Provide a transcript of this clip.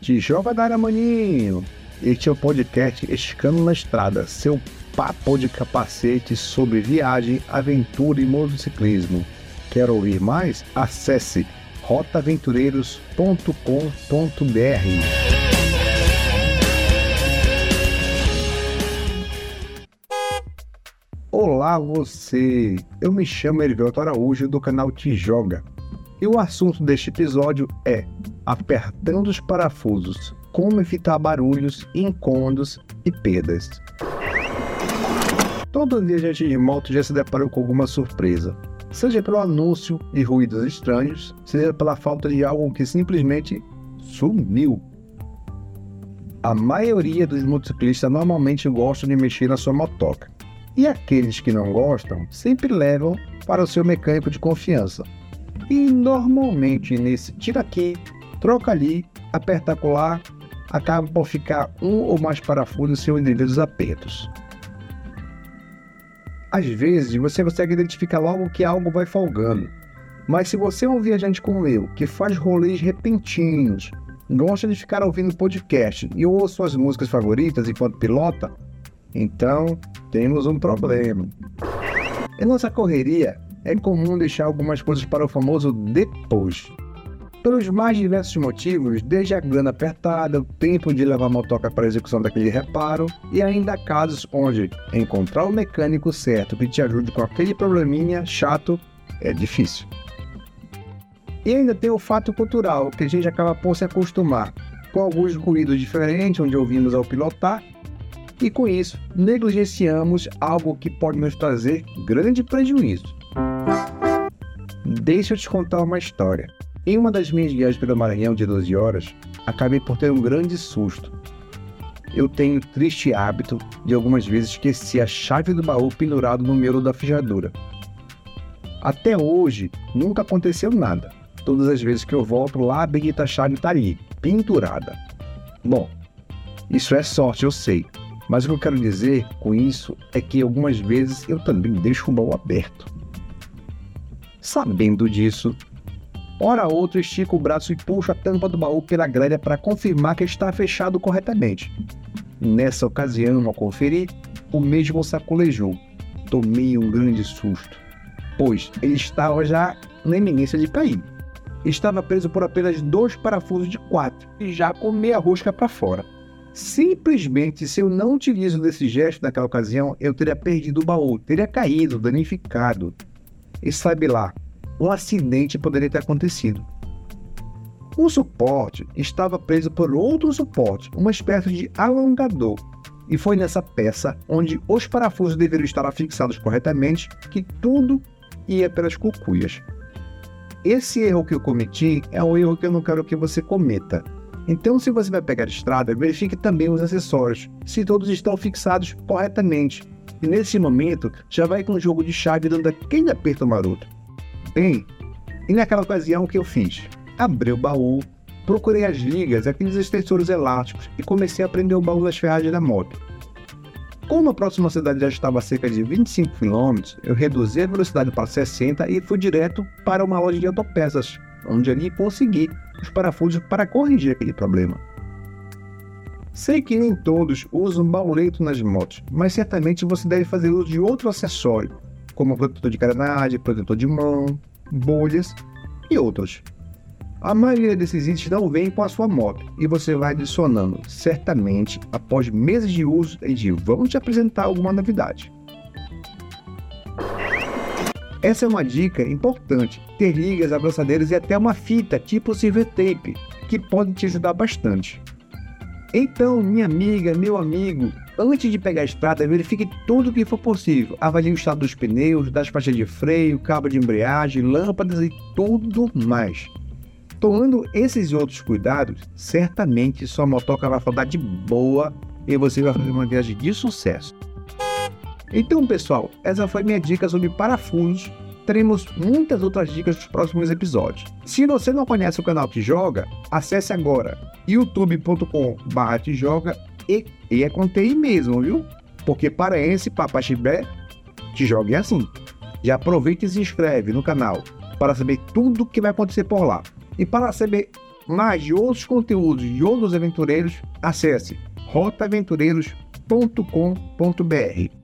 Te joga da maninho! Este é o podcast Escano na Estrada, seu papo de capacete sobre viagem, aventura e motociclismo. Quer ouvir mais? Acesse rotaventureiros.com.br. Olá você! Eu me chamo Erivelto Araújo do canal Te Joga. E o assunto deste episódio é apertando os parafusos, como evitar barulhos, incômodos e perdas. Todo viajante de moto já se deparou com alguma surpresa, seja pelo anúncio e ruídos estranhos, seja pela falta de algo que simplesmente sumiu. A maioria dos motociclistas normalmente gostam de mexer na sua motoca, e aqueles que não gostam sempre levam para o seu mecânico de confiança, e normalmente nesse tira aqui, troca ali, aperta colar, acaba por ficar um ou mais parafusos sem devidos apertos. Às vezes você consegue identificar logo que algo vai folgando, mas se você é um viajante como eu, que faz rolês repentinos, gosta de ficar ouvindo podcast e ouve suas músicas favoritas enquanto pilota, então temos um problema. Em nossa correria, é comum deixar algumas coisas para o famoso depois. Pelos mais diversos motivos, desde a grana apertada, o tempo de levar a motoca para a execução daquele reparo e ainda casos onde encontrar o mecânico certo que te ajude com aquele probleminha chato é difícil. E ainda tem o fato cultural, que a gente acaba por se acostumar com alguns ruídos diferentes onde ouvimos ao pilotar e com isso negligenciamos algo que pode nos trazer grande prejuízo. Deixa eu te contar uma história. Em uma das minhas viagens pelo Maranhão de 12 horas, acabei por ter um grande susto. Eu tenho triste hábito de algumas vezes esquecer a chave do baú pendurado no miolo da fechadura. Até hoje, nunca aconteceu nada. Todas as vezes que eu volto lá, a bendita chave está ali, pendurada. Bom, isso é sorte, eu sei. Mas o que eu quero dizer com isso é que algumas vezes eu também deixo o baú aberto. Sabendo disso, hora outra estico o braço e puxo a tampa do baú pela grelha para confirmar que está fechado corretamente. Nessa ocasião, ao conferir, o mesmo sacolejou. Tomei um grande susto, pois ele estava já na iminência de cair. Estava preso por apenas dois parafusos de quatro e já com meia rosca para fora. Simplesmente, se eu não utilizo desse gesto naquela ocasião, eu teria perdido o baú, teria caído, danificado. E sabe lá, um acidente poderia ter acontecido. O suporte estava preso por outro suporte, uma espécie de alongador, e foi nessa peça onde os parafusos deveriam estar fixados corretamente que tudo ia pelas cucuias. Esse erro que eu cometi é um erro que eu não quero que você cometa. Então, se você vai pegar estrada, verifique também os acessórios, se todos estão fixados corretamente, e nesse momento já vai com o jogo de chave dando aquele aperto maroto. Bem, e naquela ocasião o que eu fiz? Abri o baú, procurei as ligas, aqueles extensores elásticos e comecei a prender o baú das ferragens da moto. Como a próxima cidade já estava a cerca de 25 km, eu reduzi a velocidade para 60 e fui direto para uma loja de autopeças, onde ali consegui os parafusos para corrigir aquele problema. Sei que nem todos usam bauleto nas motos, mas certamente você deve fazer uso de outro acessório, como protetor de carenagem, protetor de mão, bolhas e outros. A maioria desses itens não vem com a sua moto e você vai adicionando, certamente após meses de uso e de vamos te apresentar alguma novidade. Essa é uma dica importante: ter ligas, abraçadeiras e até uma fita tipo silver tape, que pode te ajudar bastante. Então, minha amiga, meu amigo, antes de pegar a estrada, verifique tudo o que for possível. Avalie o estado dos pneus, das faixas de freio, cabo de embreagem, lâmpadas e tudo mais. Tomando esses outros cuidados, certamente sua motoca vai rodar de boa e você vai fazer uma viagem de sucesso. Então, pessoal, essa foi minha dica sobre parafusos teremos muitas outras dicas nos próximos episódios. Se você não conhece o canal Te Joga, acesse agora youtube.com.br Te Joga e, e é com TI mesmo, viu? Porque paraense, papaxibé, Te Joga é assim. Já aproveita e se inscreve no canal para saber tudo o que vai acontecer por lá. E para saber mais de outros conteúdos de outros aventureiros, acesse rotaventureiros.com.br.